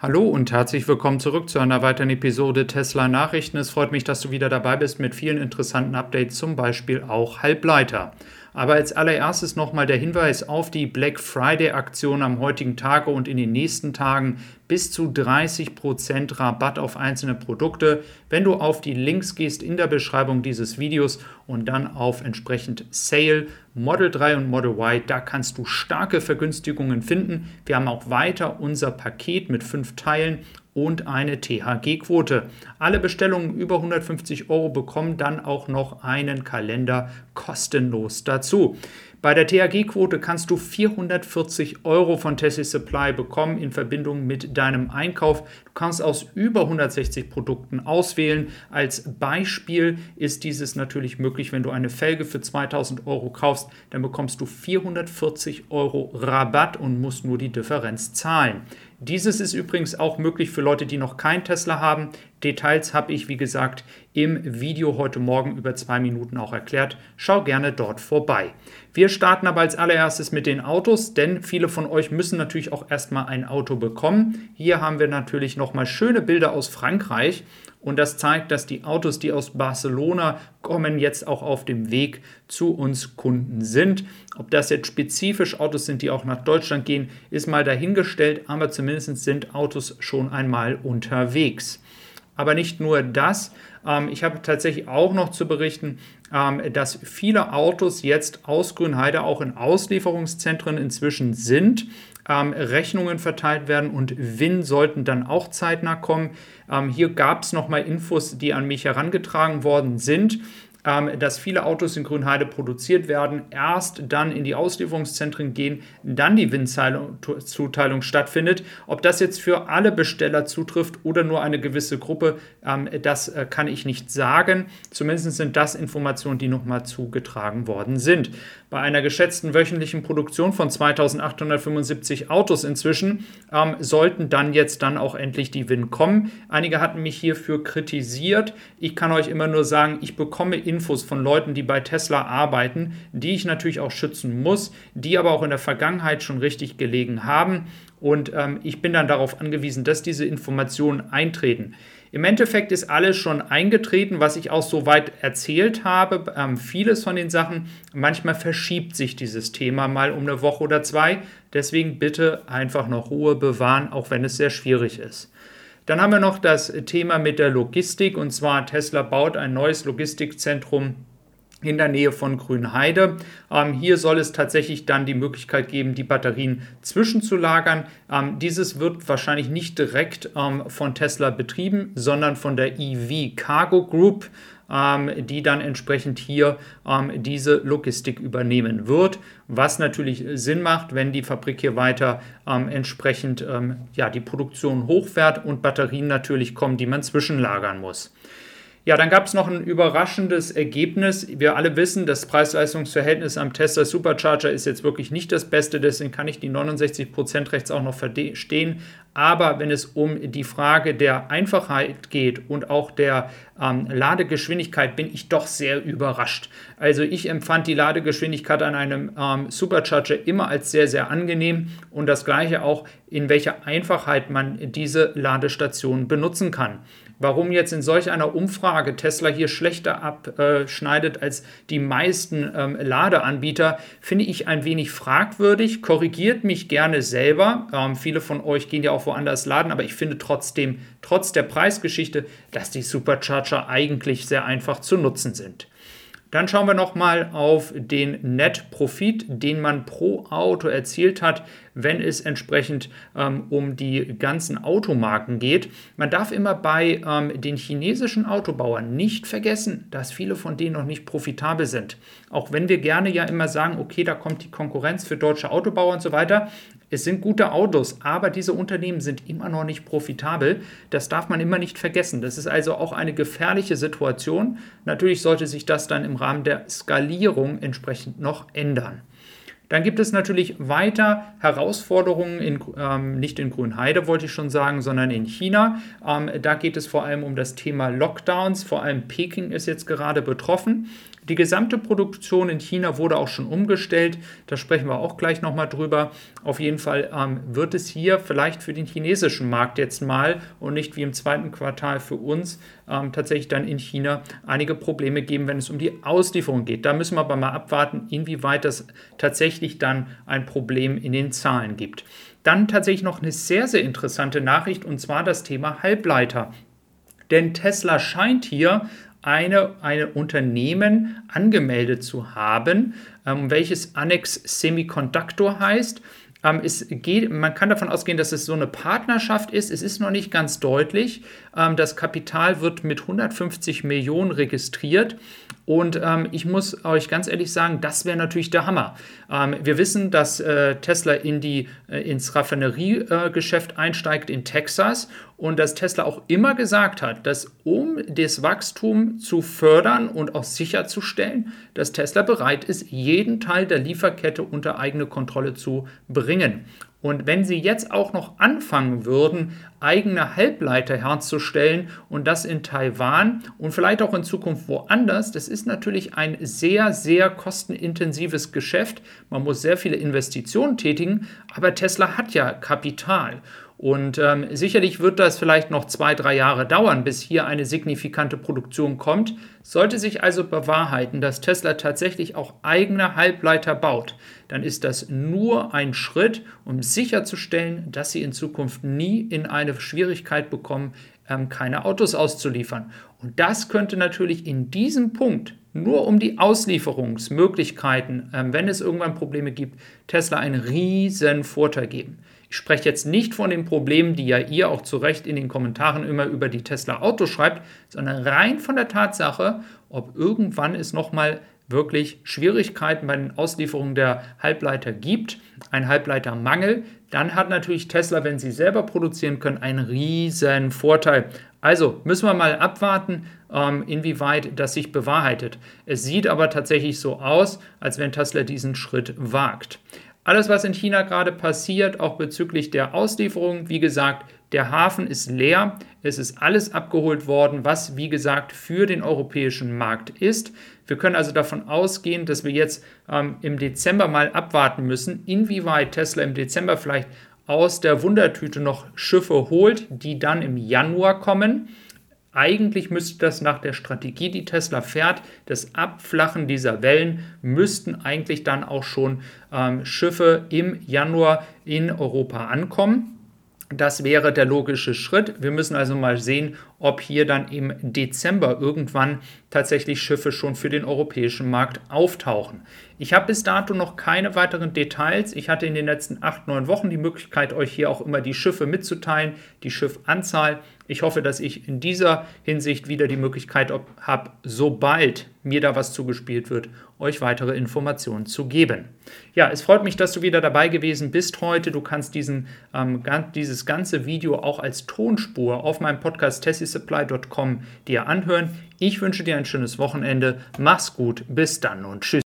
Hallo und herzlich willkommen zurück zu einer weiteren Episode Tesla Nachrichten. Es freut mich, dass du wieder dabei bist mit vielen interessanten Updates, zum Beispiel auch Halbleiter. Aber als allererstes nochmal der Hinweis auf die Black Friday-Aktion am heutigen Tage und in den nächsten Tagen bis zu 30% Rabatt auf einzelne Produkte, wenn du auf die Links gehst in der Beschreibung dieses Videos und dann auf entsprechend Sale Model 3 und Model Y, da kannst du starke Vergünstigungen finden. Wir haben auch weiter unser Paket mit fünf Teilen und eine THG-Quote. Alle Bestellungen über 150 Euro bekommen dann auch noch einen Kalender kostenlos dazu. Bei der THG-Quote kannst du 440 Euro von Tessie Supply bekommen in Verbindung mit deinem Einkauf. Du kannst aus über 160 Produkten auswählen. Als Beispiel ist dieses natürlich möglich, wenn du eine Felge für 2000 Euro kaufst, dann bekommst du 440 Euro Rabatt und musst nur die Differenz zahlen. Dieses ist übrigens auch möglich für Leute, die noch kein Tesla haben. Details habe ich, wie gesagt, im Video heute Morgen über zwei Minuten auch erklärt. Schau gerne dort vorbei. Wir starten aber als allererstes mit den Autos, denn viele von euch müssen natürlich auch erstmal ein Auto bekommen. Hier haben wir natürlich nochmal schöne Bilder aus Frankreich. Und das zeigt, dass die Autos, die aus Barcelona kommen, jetzt auch auf dem Weg zu uns Kunden sind. Ob das jetzt spezifisch Autos sind, die auch nach Deutschland gehen, ist mal dahingestellt, aber zumindest sind Autos schon einmal unterwegs. Aber nicht nur das. Ähm, ich habe tatsächlich auch noch zu berichten, ähm, dass viele Autos jetzt aus Grünheide auch in Auslieferungszentren inzwischen sind ähm, Rechnungen verteilt werden und WIN sollten dann auch zeitnah kommen. Hier gab es nochmal Infos, die an mich herangetragen worden sind. Ähm, dass viele Autos in Grünheide produziert werden, erst dann in die Auslieferungszentren gehen, dann die Windzuteilung stattfindet. Ob das jetzt für alle Besteller zutrifft oder nur eine gewisse Gruppe, ähm, das äh, kann ich nicht sagen. Zumindest sind das Informationen, die nochmal zugetragen worden sind. Bei einer geschätzten wöchentlichen Produktion von 2875 Autos inzwischen ähm, sollten dann jetzt dann auch endlich die Win kommen. Einige hatten mich hierfür kritisiert. Ich kann euch immer nur sagen, ich bekomme Infos von Leuten, die bei Tesla arbeiten, die ich natürlich auch schützen muss, die aber auch in der Vergangenheit schon richtig gelegen haben. Und ähm, ich bin dann darauf angewiesen, dass diese Informationen eintreten. Im Endeffekt ist alles schon eingetreten, was ich auch soweit erzählt habe. Ähm, vieles von den Sachen, manchmal verschiebt sich dieses Thema mal um eine Woche oder zwei. Deswegen bitte einfach noch Ruhe bewahren, auch wenn es sehr schwierig ist. Dann haben wir noch das Thema mit der Logistik und zwar Tesla baut ein neues Logistikzentrum in der Nähe von Grünheide. Ähm, hier soll es tatsächlich dann die Möglichkeit geben, die Batterien zwischenzulagern. Ähm, dieses wird wahrscheinlich nicht direkt ähm, von Tesla betrieben, sondern von der EV Cargo Group die dann entsprechend hier ähm, diese Logistik übernehmen wird, was natürlich Sinn macht, wenn die Fabrik hier weiter ähm, entsprechend ja, die Produktion hochfährt und Batterien natürlich kommen, die man zwischenlagern muss. Ja, dann gab es noch ein überraschendes Ergebnis. Wir alle wissen, das Preis-Leistungs-Verhältnis am Tesla Supercharger ist jetzt wirklich nicht das Beste, deswegen kann ich die 69% rechts auch noch verstehen. Aber wenn es um die Frage der Einfachheit geht und auch der ähm, Ladegeschwindigkeit, bin ich doch sehr überrascht. Also ich empfand die Ladegeschwindigkeit an einem ähm, Supercharger immer als sehr, sehr angenehm und das gleiche auch, in welcher Einfachheit man diese Ladestation benutzen kann. Warum jetzt in solch einer Umfrage Tesla hier schlechter abschneidet als die meisten ähm, Ladeanbieter, finde ich ein wenig fragwürdig. Korrigiert mich gerne selber. Ähm, viele von euch gehen ja auch woanders laden, aber ich finde trotzdem, trotz der Preisgeschichte, dass die Supercharger eigentlich sehr einfach zu nutzen sind. Dann schauen wir nochmal auf den Net-Profit, den man pro Auto erzielt hat, wenn es entsprechend ähm, um die ganzen Automarken geht. Man darf immer bei ähm, den chinesischen Autobauern nicht vergessen, dass viele von denen noch nicht profitabel sind. Auch wenn wir gerne ja immer sagen, okay, da kommt die Konkurrenz für deutsche Autobauer und so weiter. Es sind gute Autos, aber diese Unternehmen sind immer noch nicht profitabel. Das darf man immer nicht vergessen. Das ist also auch eine gefährliche Situation. Natürlich sollte sich das dann im Rahmen der Skalierung entsprechend noch ändern. Dann gibt es natürlich weiter Herausforderungen, in, ähm, nicht in Grünheide wollte ich schon sagen, sondern in China. Ähm, da geht es vor allem um das Thema Lockdowns. Vor allem Peking ist jetzt gerade betroffen. Die gesamte Produktion in China wurde auch schon umgestellt. Da sprechen wir auch gleich nochmal drüber. Auf jeden Fall ähm, wird es hier vielleicht für den chinesischen Markt jetzt mal und nicht wie im zweiten Quartal für uns ähm, tatsächlich dann in China einige Probleme geben, wenn es um die Auslieferung geht. Da müssen wir aber mal abwarten, inwieweit das tatsächlich dann ein Problem in den Zahlen gibt. Dann tatsächlich noch eine sehr, sehr interessante Nachricht und zwar das Thema Halbleiter. Denn Tesla scheint hier eine, eine Unternehmen angemeldet zu haben, ähm, welches Annex Semiconductor heißt. Ähm, es geht, man kann davon ausgehen, dass es so eine Partnerschaft ist. Es ist noch nicht ganz deutlich. Ähm, das Kapital wird mit 150 Millionen registriert. Und ähm, ich muss euch ganz ehrlich sagen, das wäre natürlich der Hammer. Ähm, wir wissen, dass äh, Tesla in die, äh, ins Raffineriegeschäft äh, einsteigt in Texas und dass Tesla auch immer gesagt hat, dass um das Wachstum zu fördern und auch sicherzustellen, dass Tesla bereit ist, jeden Teil der Lieferkette unter eigene Kontrolle zu bringen. Und wenn Sie jetzt auch noch anfangen würden, eigene Halbleiter herzustellen und das in Taiwan und vielleicht auch in Zukunft woanders, das ist natürlich ein sehr, sehr kostenintensives Geschäft. Man muss sehr viele Investitionen tätigen, aber Tesla hat ja Kapital. Und ähm, sicherlich wird das vielleicht noch zwei, drei Jahre dauern, bis hier eine signifikante Produktion kommt. Sollte sich also bewahrheiten, dass Tesla tatsächlich auch eigene Halbleiter baut, dann ist das nur ein Schritt, um sicherzustellen, dass sie in Zukunft nie in eine Schwierigkeit bekommen, ähm, keine Autos auszuliefern. Und das könnte natürlich in diesem Punkt nur um die Auslieferungsmöglichkeiten, ähm, wenn es irgendwann Probleme gibt, Tesla einen riesen Vorteil geben. Ich spreche jetzt nicht von den Problemen, die ja ihr auch zu Recht in den Kommentaren immer über die Tesla Autos schreibt, sondern rein von der Tatsache, ob irgendwann es nochmal wirklich Schwierigkeiten bei den Auslieferungen der Halbleiter gibt, ein Halbleitermangel, dann hat natürlich Tesla, wenn sie selber produzieren können, einen riesen Vorteil. Also müssen wir mal abwarten, ähm, inwieweit das sich bewahrheitet. Es sieht aber tatsächlich so aus, als wenn Tesla diesen Schritt wagt. Alles, was in China gerade passiert, auch bezüglich der Auslieferung, wie gesagt, der Hafen ist leer. Es ist alles abgeholt worden, was, wie gesagt, für den europäischen Markt ist. Wir können also davon ausgehen, dass wir jetzt ähm, im Dezember mal abwarten müssen, inwieweit Tesla im Dezember vielleicht aus der Wundertüte noch Schiffe holt, die dann im Januar kommen. Eigentlich müsste das nach der Strategie, die Tesla fährt, das Abflachen dieser Wellen, müssten eigentlich dann auch schon ähm, Schiffe im Januar in Europa ankommen. Das wäre der logische Schritt. Wir müssen also mal sehen, ob hier dann im Dezember irgendwann tatsächlich Schiffe schon für den europäischen Markt auftauchen. Ich habe bis dato noch keine weiteren Details. Ich hatte in den letzten acht, neun Wochen die Möglichkeit, euch hier auch immer die Schiffe mitzuteilen, die Schiffanzahl. Ich hoffe, dass ich in dieser Hinsicht wieder die Möglichkeit habe, sobald mir da was zugespielt wird, euch weitere Informationen zu geben. Ja, es freut mich, dass du wieder dabei gewesen bist heute. Du kannst diesen, ähm, dieses ganze Video auch als Tonspur auf meinem Podcast tessisupply.com dir anhören. Ich wünsche dir ein schönes Wochenende. Mach's gut. Bis dann und tschüss.